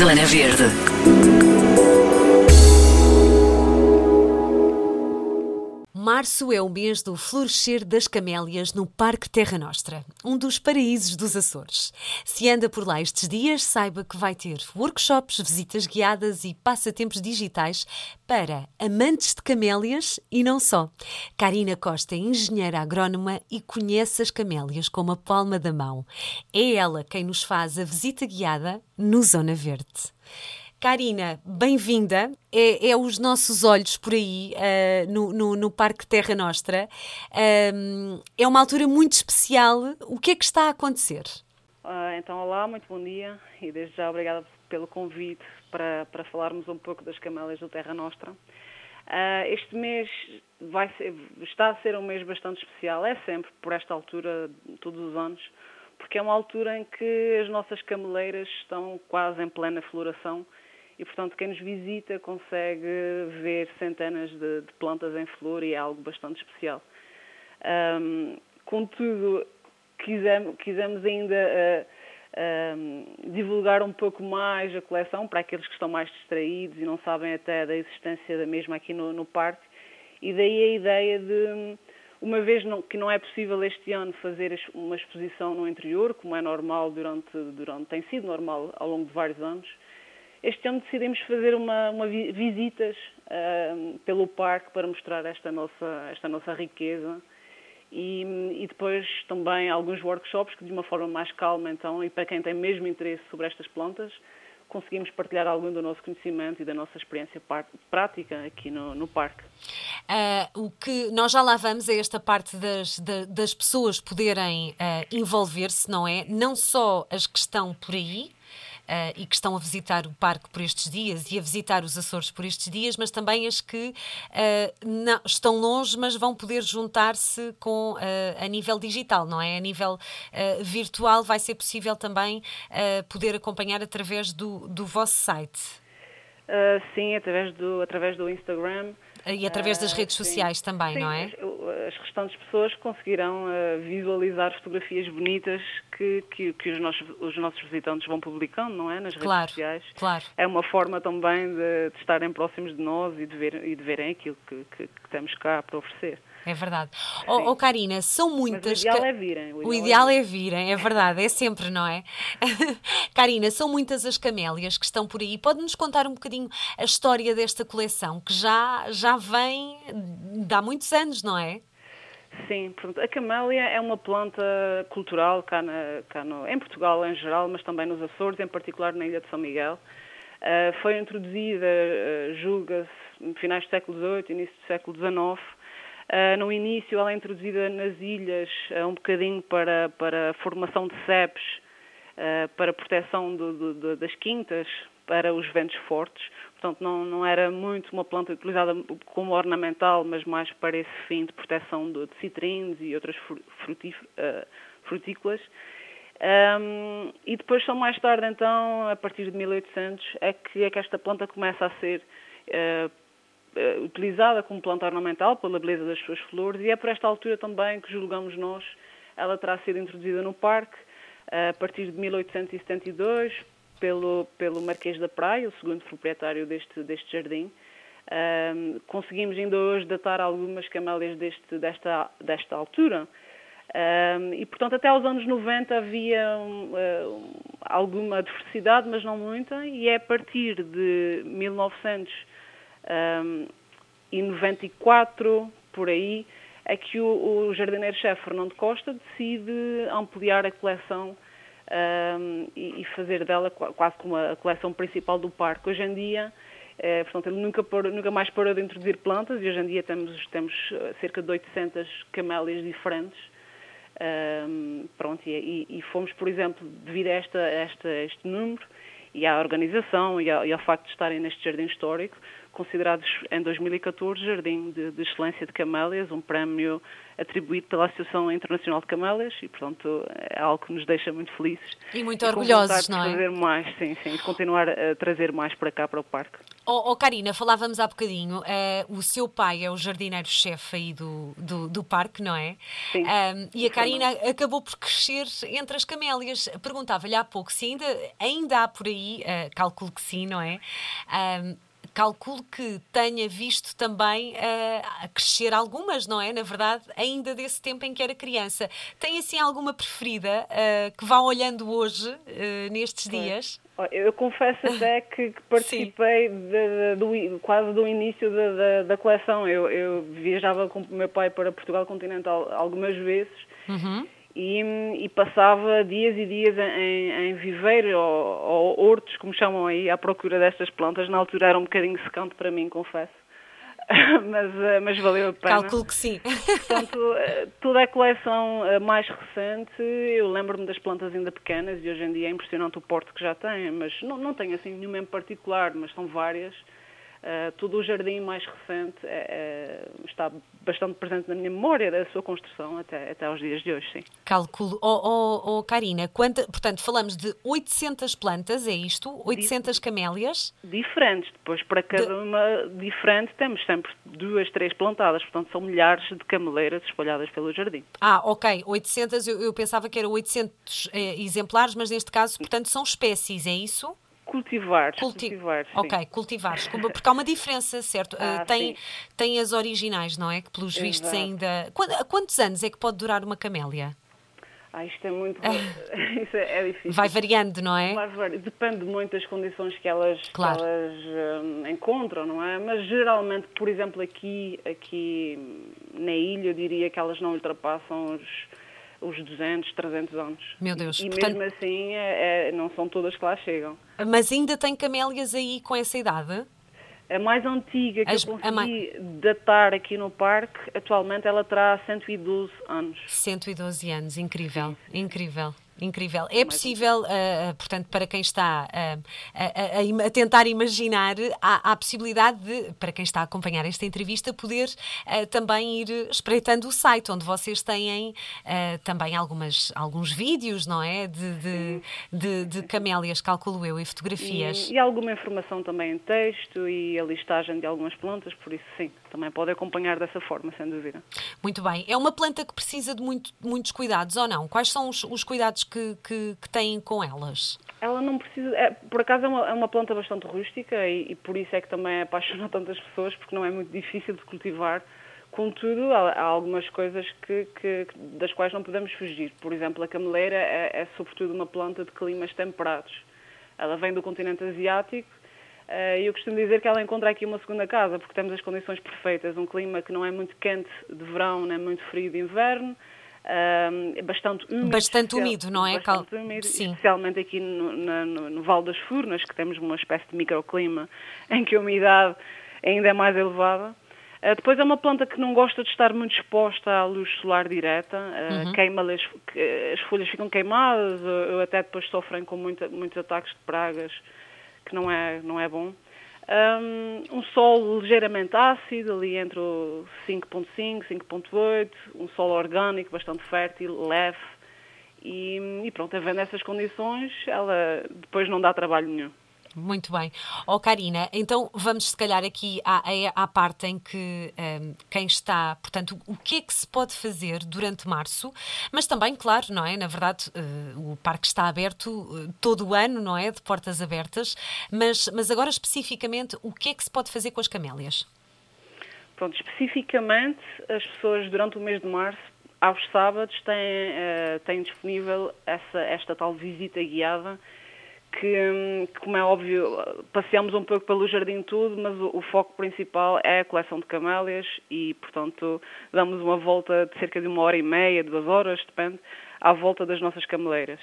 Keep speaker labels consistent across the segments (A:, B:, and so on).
A: Zona Verde.
B: Março é o mês do florescer das camélias no Parque Terra Nostra, um dos paraísos dos Açores. Se anda por lá estes dias, saiba que vai ter workshops, visitas guiadas e passatempos digitais para amantes de camélias e não só. Karina Costa é engenheira agrónoma e conhece as camélias como a palma da mão. É ela quem nos faz a visita guiada no Zona Verde. Karina, bem-vinda. É, é, os nossos olhos por aí uh, no, no, no, Parque Terra Nostra. Um, é uma altura muito especial. O que é que está a acontecer?
C: Uh, então, olá, muito bom dia e desde já obrigada pelo convite para, para falarmos um pouco das camélias do Terra Nostra. Uh, este mês ser, está a ser um mês bastante especial, é sempre por esta altura, todos os anos, porque é uma altura em que as nossas cameleiras estão quase em plena floração e, portanto, quem nos visita consegue ver centenas de, de plantas em flor e é algo bastante especial. Um, contudo, quisemos, quisemos ainda uh, um, divulgar um pouco mais a coleção para aqueles que estão mais distraídos e não sabem até da existência da mesma aqui no, no parque, e daí a ideia de uma vez que não é possível este ano fazer uma exposição no interior, como é normal durante, durante tem sido normal ao longo de vários anos, este ano decidimos fazer uma, uma visitas uh, pelo parque para mostrar esta nossa, esta nossa riqueza e, e, depois também alguns workshops que de uma forma mais calma então e para quem tem mesmo interesse sobre estas plantas conseguimos partilhar algum do nosso conhecimento e da nossa experiência prática aqui no, no parque.
B: Uh, o que nós já lá vamos é esta parte das, das pessoas poderem uh, envolver-se, não é? Não só as que estão por aí, uh, e que estão a visitar o parque por estes dias e a visitar os Açores por estes dias, mas também as que uh, não, estão longe, mas vão poder juntar-se com uh, a nível digital, não é? A nível virtual vai ser possível também poder acompanhar através do, do vosso site.
C: sim, através do, através do Instagram.
B: E através das redes sociais sim. também,
C: sim,
B: não é?
C: As restantes pessoas conseguirão uh, visualizar fotografias bonitas que, que, que, os, nossos, os nossos visitantes vão publicando, não é? Nas redes
B: claro,
C: sociais.
B: Claro.
C: É uma forma também de, de, estarem próximos de nós e de, ver, e de verem aquilo que, que, que temos cá para oferecer.
B: É verdade. Oh, oh, Karina, são muitas.
C: Mas o ideal é virem.
B: O ideal, o ideal é, é virem, é verdade, é sempre, não é? Karina, são muitas as camélias que estão por aí. Pode-nos contar um bocadinho a história desta coleção, que já, já vem de há muitos anos, não é?
C: Sim, a camélia é uma planta cultural cá, na, cá no, em Portugal em geral, mas também nos Açores, em particular na Ilha de São Miguel. Uh, foi introduzida, uh, julga-se, no finais do século XVIII, início do século XIX, Uh, no início ela é introduzida nas ilhas uh, um bocadinho para, para formação de cepes, uh, para a proteção do, do, do, das quintas, para os ventos fortes. Portanto, não, não era muito uma planta utilizada como ornamental, mas mais para esse fim de proteção de, de citrinos e outras frutícolas. Um, e depois, só mais tarde, então, a partir de 1800, é que, é que esta planta começa a ser uh, utilizada como planta ornamental pela beleza das suas flores e é por esta altura também que julgamos nós ela terá sido introduzida no parque uh, a partir de 1872 pelo, pelo Marquês da Praia, o segundo proprietário deste, deste jardim. Uh, conseguimos ainda hoje datar algumas camélias deste, desta, desta altura. E, portanto, até aos anos 90 havia um, uh, alguma diversidade, mas não muita, e é a partir de 1900 um, e 94, por aí, é que o, o jardineiro-chefe Fernando Costa decide ampliar a coleção um, e, e, fazer dela quase como a coleção principal do parque. Hoje em dia, é, portanto, ele nunca, nunca mais parou de introduzir plantas e hoje em dia temos, temos eh, cerca de 800 camélias diferentes. Um, pronto, e, e, fomos, por exemplo, devido a, esta, esta, este número, e à organização e ao, e ao, facto de estarem neste jardim histórico, considerados em 2014 Jardim de, de Excelência de Camélias, um prémio atribuído pela Associação Internacional de Camélias e, portanto, é algo que nos deixa muito felizes.
B: E muito e orgulhosos, não
C: é? fazer mais, sim, sim, de continuar a trazer mais para cá, para o parque.
B: Oh, oh Karina, falávamos há bocadinho, uh, o seu pai é o jardineiro-chefe aí do, do, do, parque, não é?
C: Sim. Um,
B: e a Karina acabou por crescer entre as camélias. Perguntava-lhe há pouco se ainda, ainda há por aí, uh, calculo que sim, não é? Um, calculo que tenha visto também uh, a crescer algumas, não é? Na verdade, ainda desse tempo em que era criança. Tem assim alguma preferida uh, que vá olhando hoje, uh, nestes dias?
C: Eu confesso até que, que participei de, de, do, quase do início da, da coleção. Eu, eu, viajava com o meu pai para Portugal continental algumas vezes.
B: Uhum
C: e, e, passava dias e dias em, em viveiro ou, ou, hortos, como chamam aí, à procura destas plantas. Na altura era um bocadinho secante para mim, confesso. mas, eh, mas valeu a pena.
B: Calculo que sim.
C: Portanto, eh, toda a coleção eh, mais recente, eu lembro-me das plantas ainda pequenas e hoje em dia é impressionante o porte que já tem, mas não, não tenho assim nenhuma em particular, mas são várias. Uh, todo o jardim mais recente é, é, está bastante presente na minha memória da sua construção até, até aos dias de hoje, sim.
B: Calculo. Oh, oh, oh Karina, quanta, portanto, falamos de 800 plantas, é isto? 800 Dif camélias?
C: Diferentes. Depois, para cada de... uma diferente, temos sempre duas, três plantadas. Portanto, são milhares de cameleiras espalhadas pelo jardim.
B: Ah, ok. 800, eu, eu pensava que eram 800 eh, exemplares, mas neste caso, portanto, são espécies, é isso?
C: Cultivar. Culti cultivar
B: ok, cultivares. Porque há uma diferença, certo?
C: Ah,
B: uh, tem, tem as originais, não é? Que pelos
C: Exato.
B: vistos ainda. Quantos anos é que pode durar uma camélia?
C: Ah, isto é muito. Isso é, é, difícil.
B: Vai variando, não é?
C: Depende muito das condições que elas, claro. que elas um, encontram, não é? Mas geralmente, por exemplo, aqui, aqui na ilha, eu diria que elas não ultrapassam os os 200, 300 anos.
B: Meu Deus.
C: E,
B: Portanto...
C: mesmo assim, é, é, não são todas que lá chegam.
B: Mas ainda tem camélias aí com essa idade?
C: A mais antiga que As, eu consegui mais... datar aqui no parque, atualmente ela terá 112 anos.
B: 112 anos, incrível, incrível. Incrível. É possível, uh, portanto, para quem está uh, a, a, tentar imaginar, há, há, a possibilidade de, para quem está a acompanhar esta entrevista, poder uh, também ir espreitando o site, onde vocês têm também algumas, alguns vídeos, não é? De, de, de, de camélias, calculo eu, e fotografias.
C: E, e, alguma informação também em texto e a listagem de algumas plantas, por isso sim, também pode acompanhar dessa forma, sem dúvida.
B: Muito bem. É uma planta que precisa de muito, muitos cuidados ou não? Quais são os, os cuidados que, que, que têm com elas?
C: Ela não precisa. É, por acaso é uma, é uma, planta bastante rústica e, e, por isso é que também apaixona tantas pessoas, porque não é muito difícil de cultivar. Contudo, há, há algumas coisas que, que, das quais não podemos fugir. Por exemplo, a cameleira é, é sobretudo uma planta de climas temperados. Ela vem do continente asiático e eu costumo dizer que ela encontra aqui uma segunda casa, porque temos as condições perfeitas. Um clima que não é muito quente de verão, nem muito frio de inverno é bastante úmido.
B: Bastante úmido, não é?
C: Bastante úmido, Sim. especialmente aqui no, no, no, Val das Furnas, que temos uma espécie de microclima em que a umidade ainda é mais elevada. Uh, depois é uma planta que não gosta de estar muito exposta à luz solar direta, uh, uhum. queima as, as, folhas ficam queimadas, ou até depois sofrem com muita, muitos ataques de pragas, que não é, não é bom. Um, um solo ligeiramente ácido, ali entre o 5.5, 5.8, um solo orgânico bastante fértil, leve. E, e pronto, havendo essas condições, ela depois não dá trabalho nenhum.
B: Muito bem. Ó oh, Karina, então vamos se calhar aqui à, à parte em que um, quem está, portanto, o que é que se pode fazer durante março, mas também, claro, não é? Na verdade, uh, o parque está aberto uh, todo o ano, não é? De portas abertas, mas, mas agora especificamente, o que é que se pode fazer com as camélias?
C: Pronto, especificamente, as pessoas durante o mês de março, aos sábados, têm, uh, têm disponível essa, esta tal visita guiada que, como é óbvio, passeamos um pouco pelo jardim tudo, mas o, o, foco principal é a coleção de camélias e, portanto, damos uma volta de cerca de uma hora e meia, duas horas, depende, à volta das nossas cameleiras.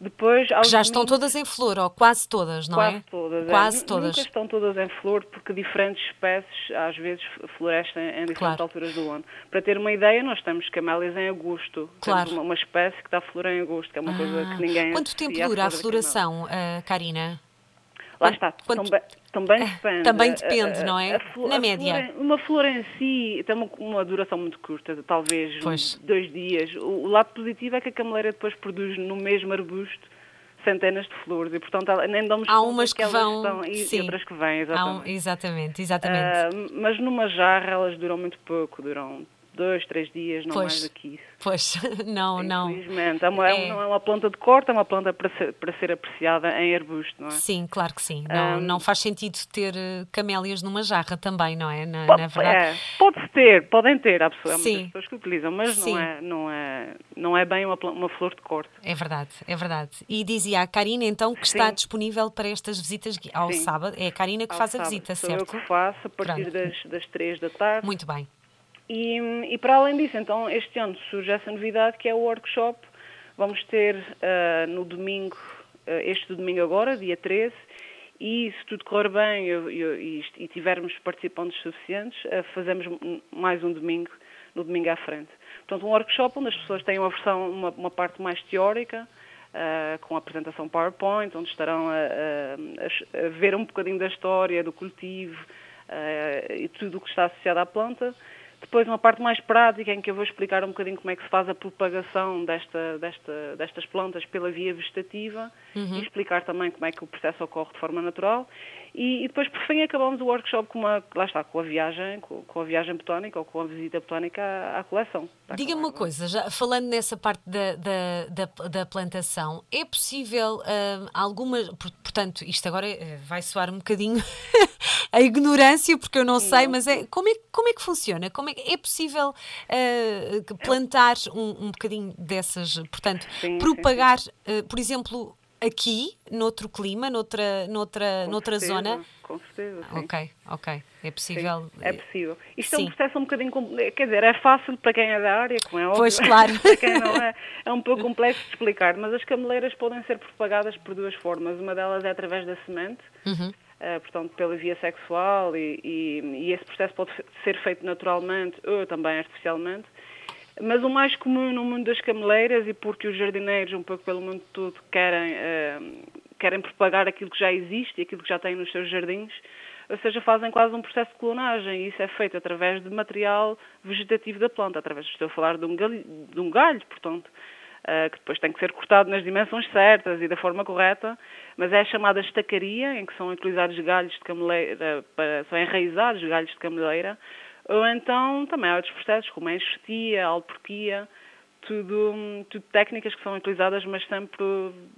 B: Depois, já estão todas em flor, ou quase todas, não
C: quase
B: é?
C: Todas,
B: é. quase
C: é.
B: todas.
C: Nunca estão todas em flor, porque diferentes espécies às vezes florescem em diferentes claro. alturas do ano. Para ter uma ideia, nós temos camélias em agosto.
B: Claro.
C: Temos uma, espécie que dá flor em agosto, que é uma ah. coisa que ninguém...
B: Quanto tempo dura a floração, uh, Karina?
C: Lá está, também, também depende.
B: Também
C: A-
B: depende,
C: a-
B: não é?
C: a flor-
B: Na
C: a
B: média.
C: flor uma flor em si tem uma, uma duração muito curta, talvez
B: Pois.
C: dois dias. O, o lado positivo é que a cameleira depois produz no mesmo arbusto centenas de flores e, portanto, nem damos
B: Há umas que vão.
C: estão, e,
B: sim.
C: outras que vêm,
B: Há um-
C: exatamente.
B: exatamente, exatamente.
C: Ah, mas numa jarra elas duram muito pouco, duram dois, três dias, não
B: Pois.
C: mais do que isso.
B: Pois, não, não.
C: Infelizmente. É uma, é um-
B: É.
C: Não é uma planta de corte, é uma planta para ser, para ser apreciada em arbusto, não é?
B: Sim, claro que sim. Não,
C: Ahm.
B: não faz sentido ter eh, camélias numa jarra também, não é? Na,
C: Pode,
B: na verdade.
C: é, pode ter, podem ter, há pessoas,
B: Sim.
C: pessoas que utilizam, mas
B: Sim.
C: não é, não, é, não é bem uma, uma flor de corte.
B: É verdade, é verdade. E dizia a Karina então que está
C: Sim.
B: disponível para estas visitas ao sábado. É a Karina que
C: Ao
B: faz a
C: sábado.
B: visita,
C: Sou
B: certo?
C: eu que faço a partir
B: Pronto.
C: das, das 3 da tarde.
B: Muito bem.
C: E, e para além disso, então, este ano surge essa novidade que é o workshop. Vamos ter ah, no domingo, ah, este domingo agora, dia 13, e se tudo correr bem eu- eu- e, e tivermos participantes suficientes, ah, fazemos mais um domingo, no domingo à frente. Portanto, um workshop onde as pessoas têm uma versão, uma, uma parte mais teórica, ah, com a apresentação PowerPoint, onde estarão a, a- a- ver um bocadinho da história, do cultivo ah, e tudo o que está associado à planta. Depois uma parte mais prática em que eu vou explicar um bocadinho como é que se faz a propagação desta, desta, destas plantas pela via vegetativa e explicar também como é que o processo ocorre de forma natural. E, e depois, por fim, acabamos o workshop com uma, lá está, com a viagem, com, com a viagem botónica ou com a visita botónica à, à coleção.
B: Diga-me uma coisa, já falando nessa parte da, da, da, da plantação, é possível algumas. por- Portanto, isto agora eh, vai soar um bocadinho a ignorância, porque eu não sei, mas é, como, é, como é que funciona? Como é, é possível que plantar um, um bocadinho dessas, portanto,
C: Sim, sim,
B: propagar, ah, por exemplo, aqui, noutro clima, noutra, noutra,
C: Com
B: noutra
C: certeza,
B: zona?
C: Com certeza, sim.
B: Ok, ok. É
C: Sim,
B: possível.
C: é possível. Isto é
B: Sim.
C: um processo um bocadinho. Quer dizer, é fácil para quem é da área, como é óbvio.
B: Pois, claro.
C: para quem não é, é um pouco complexo de explicar. Mas as cameleiras podem ser propagadas por duas formas. Uma delas é através da semente,
B: Uhum.
C: eh, portanto, pela via sexual, e, e- e esse processo pode ser feito naturalmente ou também artificialmente. Mas o mais comum no mundo das cameleiras, e porque os jardineiros, um pouco pelo mundo todo, querem, eh, querem propagar aquilo que já existe e aquilo que já têm nos seus jardins, ou seja, fazem quase um processo de clonagem, e isso é feito através de material vegetativo da planta, através, estou a falar de um galho, de um galho portanto, eh, que depois tem que ser cortado nas dimensões certas e da forma correta, mas é a chamada estacaria, em que são utilizados galhos de cameleira, para, são enraizados galhos de cameleira, ou então também há outros processos, como a enxertia, a alporquia, tudo, tudo técnicas que são utilizadas, mas sempre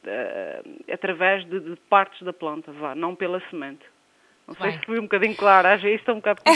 C: eh, através de, de partes da planta, vá, não pela semente. Não sei
B: Bem.
C: se fui um bocadinho clara, às vezes estou um bocado.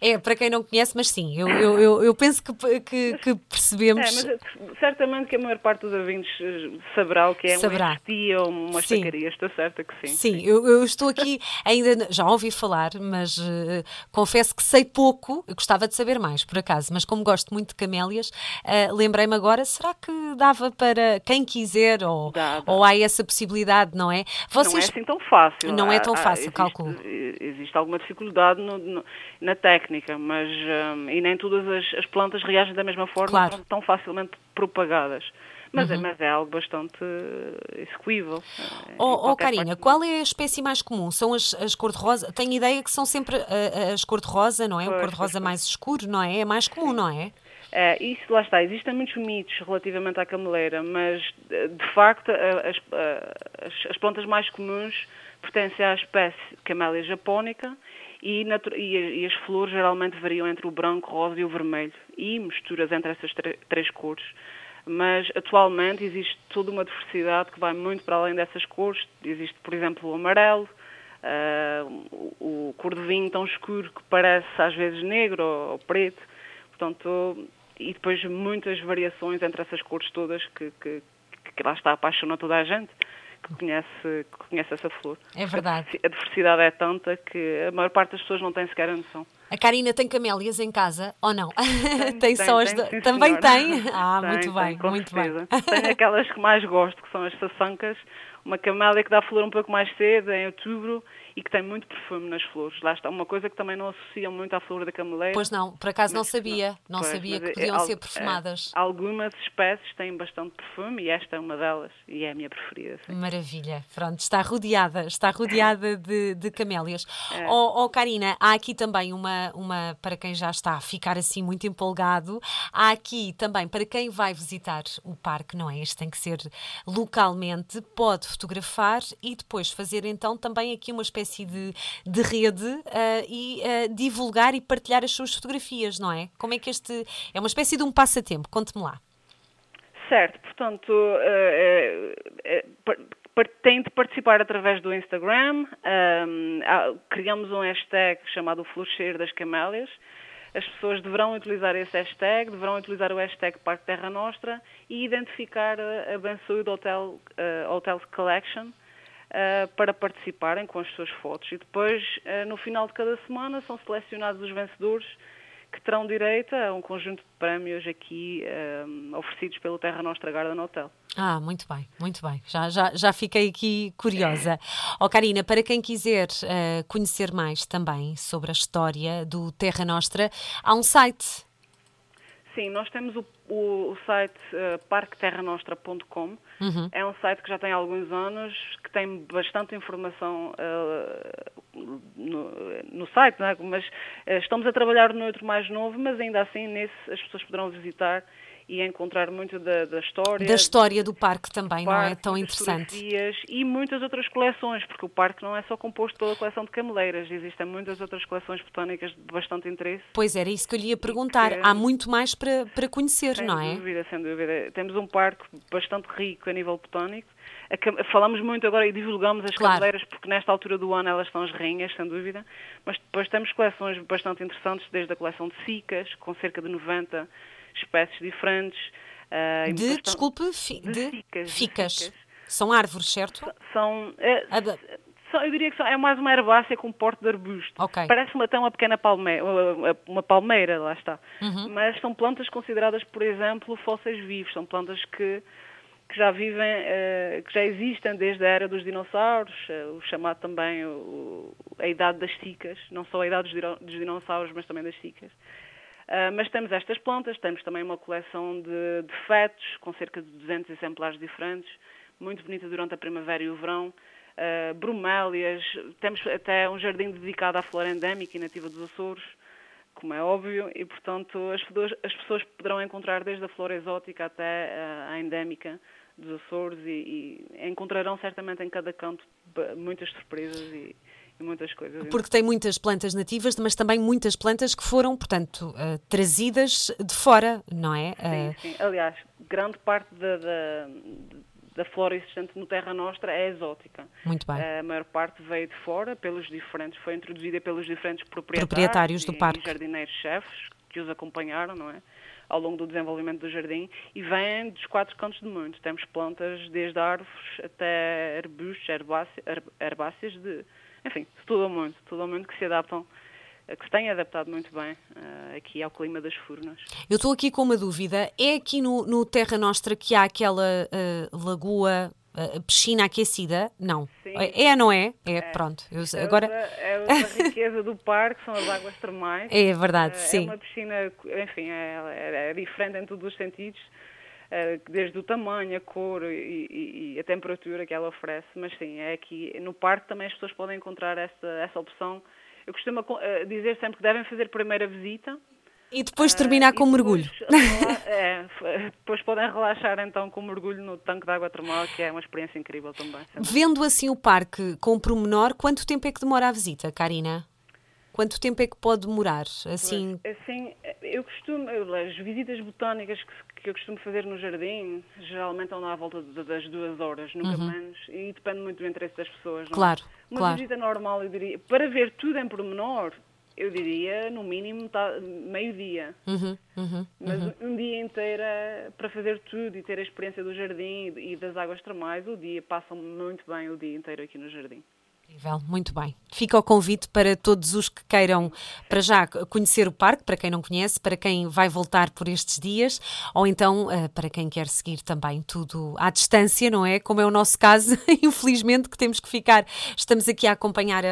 B: É, para quem não conhece, mas sim, eu, eu, eu, eu penso que, que, que
C: É,
B: percebemos.
C: mas eh, certamente que a maior parte dos ouvintes eh, saberá o que é
B: Saberá.
C: uma enxertia ou uma
B: Sim.
C: estacaria, estou certa que sim.
B: Sim, eu, eu estou aqui ainda, já ouvi falar, mas eh, confesso que sei pouco, eu gostava de saber mais, por acaso, mas como gosto muito de camélias, eh, lembrei-me agora, será que dava para quem quiser, ou, ou há essa possibilidade, não é?
C: Não é
B: Vocês,
C: assim tão fácil.
B: Não é
C: Há-
B: tão
C: há-
B: fácil,
C: existe,
B: calculo.
C: Existe alguma dificuldade no- no- na técnica, mas hum, e nem todas as, as plantas reagem da mesma forma,
B: Claro.
C: Tão facilmente propagadas. Mas, é, mas é algo bastante eh, execuível. eh,
B: Oh, oh Karina, qual é a espécie mais comum? São as, as cor-de-rosa? Tenho ideia que são sempre eh, as cor-de-rosa, não é? O
C: Pois,
B: cor-de-rosa
C: pois, pois.
B: mais escuro, não é? É mais comum, não é?
C: É, isso lá está, existem muitos mitos relativamente à cameleira, mas eh, de facto as, as- as plantas mais comuns pertencem à espécie Camellia japónica e, e as flores geralmente variam entre o branco, o rosa e o vermelho e misturas entre essas três cores. Mas atualmente existe toda uma diversidade que vai muito para além dessas cores. Existe, por exemplo, o amarelo, o, o cor de vinho tão escuro que parece às vezes negro ou, ou preto. Portanto, e depois muitas variações entre essas cores todas que, que, que lá está, apaixona toda a gente que conhece, que conhece essa flor.
B: É verdade.
C: A diversidade é tanta que a maior parte das pessoas não tem sequer a noção.
B: A Karina tem camélias em casa ou não?
C: Tem,
B: tem só as.
C: tem, sim,
B: Também
C: senhora.
B: tem? Ah,
C: Tem,
B: muito
C: tem,
B: bem, muito
C: certeza.
B: bem.
C: Tenho aquelas que mais gosto, que são as saçancas, uma camélia que dá flor um pouco mais cedo, em outubro, e que tem muito perfume nas flores. Lá está, uma coisa que também não associam muito à flor da cameleira.
B: Pois não, por acaso não sabia. Não
C: Pois,
B: sabia que
C: é-
B: podiam
C: é
B: ser perfumadas.
C: algumas espécies têm bastante perfume e esta é uma delas e é a minha preferida. sim.
B: Maravilha, pronto, está rodeada, está rodeada de, de camélias.
C: É.
B: Oh, oh, Karina, há aqui também uma, uma, para quem já está a ficar assim muito empolgado, há aqui também, para quem vai visitar o parque, não é? Este tem que ser localmente, pode fotografar e depois fazer então também aqui uma espécie de, de rede ah, e ah, divulgar e partilhar as suas fotografias, não é? Como é que este, é uma espécie de um passatempo, conte-me lá.
C: Certo, portanto, eh, tem de participar através do Instagram. criamos um hashtag chamado Florescer das Camélias. As pessoas deverão utilizar esse hashtag, deverão utilizar o hashtag Parque Terra Nostra e identificar a, Bensuid Hotel, eh, Hotels Collection eh, para participarem com as suas fotos. E depois, eh, no final de cada semana, são selecionados os vencedores que terão direito a um conjunto de prémios aqui oferecidos pelo Terra Nostra Garden Hotel.
B: Ah, muito bem, muito bem. Já, já, já fiquei aqui curiosa. Ó Karina, para quem quiser eh, conhecer mais também sobre a história do Terra Nostra, há um site.
C: Sim, nós temos o, o- o site uh, parqueterranostra.com.
B: Uhum.
C: É um site que já tem alguns anos, que tem bastante informação eh, no, no site, não é? mas eh, estamos a trabalhar no outro mais novo, mas ainda assim nesse as pessoas poderão visitar e encontrar muito da, da história.
B: Da história do parque também,
C: do
B: não é?
C: parque,
B: Tão interessante.
C: E muitas outras coleções, porque o parque não é só composto pela coleção de cameleiras, existem muitas outras coleções botânicas de bastante interesse.
B: Pois era isso que eu lhe ia perguntar. Há muito mais para, para conhecer,
C: Sem
B: não é?
C: dúvida, sem dúvida. Temos um parque bastante rico a nível botânico. Falamos muito agora e divulgamos as
B: Claro.
C: cameleiras porque nesta altura do ano elas são as rainhas, sem dúvida. Mas depois temos coleções bastante interessantes, desde a coleção de cicas, com cerca de 90 espécies diferentes. e
B: De, desculpe, fi-
C: de
B: de,
C: ficas,
B: ficas.
C: ficas.
B: São árvores, certo?
C: São,
B: da-
C: são- eu diria que são, é mais uma herbácea com porte de arbusto.
B: Ok.
C: Parece uma, até uma pequena palmeira, uma, palmeira, lá está.
B: Uhum.
C: Mas são plantas consideradas, por exemplo, fósseis vivos. São plantas que, que já vivem, eh, que já existem desde a era dos dinossauros, eh, o chamado também a idade das cicas, não só a idade dos dinossauros, mas também das cicas. Ah, mas temos estas plantas, temos também uma coleção de, de fetos, com cerca de 200 exemplares diferentes, muito bonita durante a primavera e o verão. Ah, bromélias, temos até um jardim dedicado à flora endémica e nativa dos Açores, como é óbvio, e portanto as pessoas, as pessoas poderão encontrar desde a flora exótica até ah, a endémica dos Açores e, e encontrarão certamente em cada canto muitas surpresas e, muitas coisas.
B: Porque tem muitas plantas nativas, mas também muitas plantas que foram, portanto, eh, trazidas de fora, não é? Eh,
C: Sim, sim. Aliás, grande parte da, da, da flora existente no Terra Nostra é exótica.
B: Muito bem.
C: A maior parte veio de fora, pelos diferentes, foi introduzida pelos diferentes proprietários,
B: Proprietários do
C: e,
B: parque.
C: jardineiros-chefes que os acompanharam, não é? Ao longo do desenvolvimento do jardim e vêm dos quatro cantos do mundo. Temos plantas desde árvores até arbustos, herbáceas, herbáceas de, enfim, de tudo ao mundo, tudo ao mundo que se adaptam, eh, que se têm adaptado muito bem eh, aqui ao clima das furnas.
B: Eu estou aqui com uma dúvida. É aqui no, no Terra Nostra que há aquela eh, lagoa, eh, piscina aquecida? Não.
C: Sim.
B: É, não é? É, pronto. Eu sei- agora
C: é outra riqueza do parque, são as águas termais.
B: é verdade,
C: Eh,
B: sim.
C: É uma piscina, enfim, é, é- é diferente em todos os sentidos, desde o tamanho, a cor e, e- e a temperatura que ela oferece, mas sim, é aqui no parque também as pessoas podem encontrar essa, essa opção. Eu costumo co- eh, dizer sempre que devem fazer primeira visita.
B: E depois terminar
C: e
B: com mergulho.
C: depois é, depois podem relaxar então com mergulho no tanque de água termal, que é uma experiência incrível também. sem
B: Vendo assim o parque com pormenor, quanto tempo é que demora a visita, Karina? Quanto tempo é que pode demorar? Assim,
C: assim, eu costumo, as visitas botânicas que, que eu costumo fazer no jardim, geralmente andam à volta das duas horas, nunca menos, e depende muito do interesse das pessoas. não é?
B: Uhum. Claro,
C: Uma
B: claro.
C: visita normal, eu diria, para ver tudo em pormenor, eu diria, no mínimo, tá, meio-dia.
B: uhum, uhum.
C: Mas um dia inteiro para fazer tudo e ter a experiência do jardim e e das águas termais, o dia, passam muito bem o dia inteiro aqui no jardim.
B: Muito bem. Fica o convite para todos os que queiram, para já, conhecer o parque, para quem não conhece, para quem vai voltar por estes dias, ou então uh, para quem quer seguir também tudo à distância, não é? Como é o nosso caso, infelizmente, que temos que ficar, estamos aqui a acompanhar a,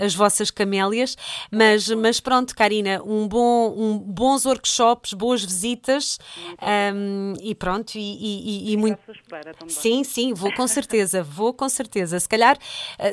B: a, as vossas camélias, mas, mas pronto, Karina, um bom, um, bons workshops, boas visitas um, e pronto, e, e, e muito. Sim, sim, vou com certeza, vou com certeza. Se calhar,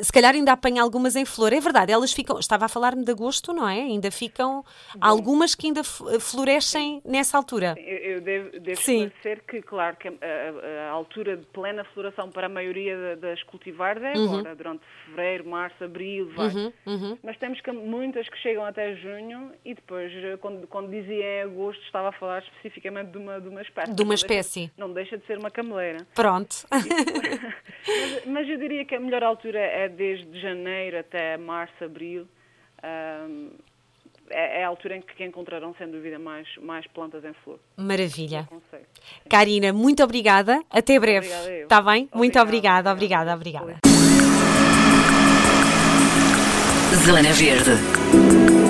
B: se calhar ainda apanha algumas em flor é verdade, elas ficam, estava a falar-me de agosto, não é? Ainda ficam, Bom, algumas que ainda florescem sim. nessa altura.
C: Eu, eu devo, devo esclarecer que, claro, que a, a, a, altura de plena floração para a maioria das cultivares é uhum. agora, durante fevereiro, março, abril, vai. Uhum, uhum. Mas temos que, muitas que chegam até junho e depois, quando, quando dizia em agosto, estava a falar especificamente de uma, de uma espécie.
B: De uma espécie.
C: Não deixa, não deixa de ser uma cameleira.
B: Pronto.
C: mas, mas eu diria que a melhor altura é desde janeiro até março, abril, um, é, é, a altura em que encontrarão, sem dúvida, mais, mais plantas em flor.
B: Maravilha. Karina, muito obrigada. Até breve. Está bem? Obrigada, muito obrigada, obrigada, obrigada. obrigada. Zona Verde.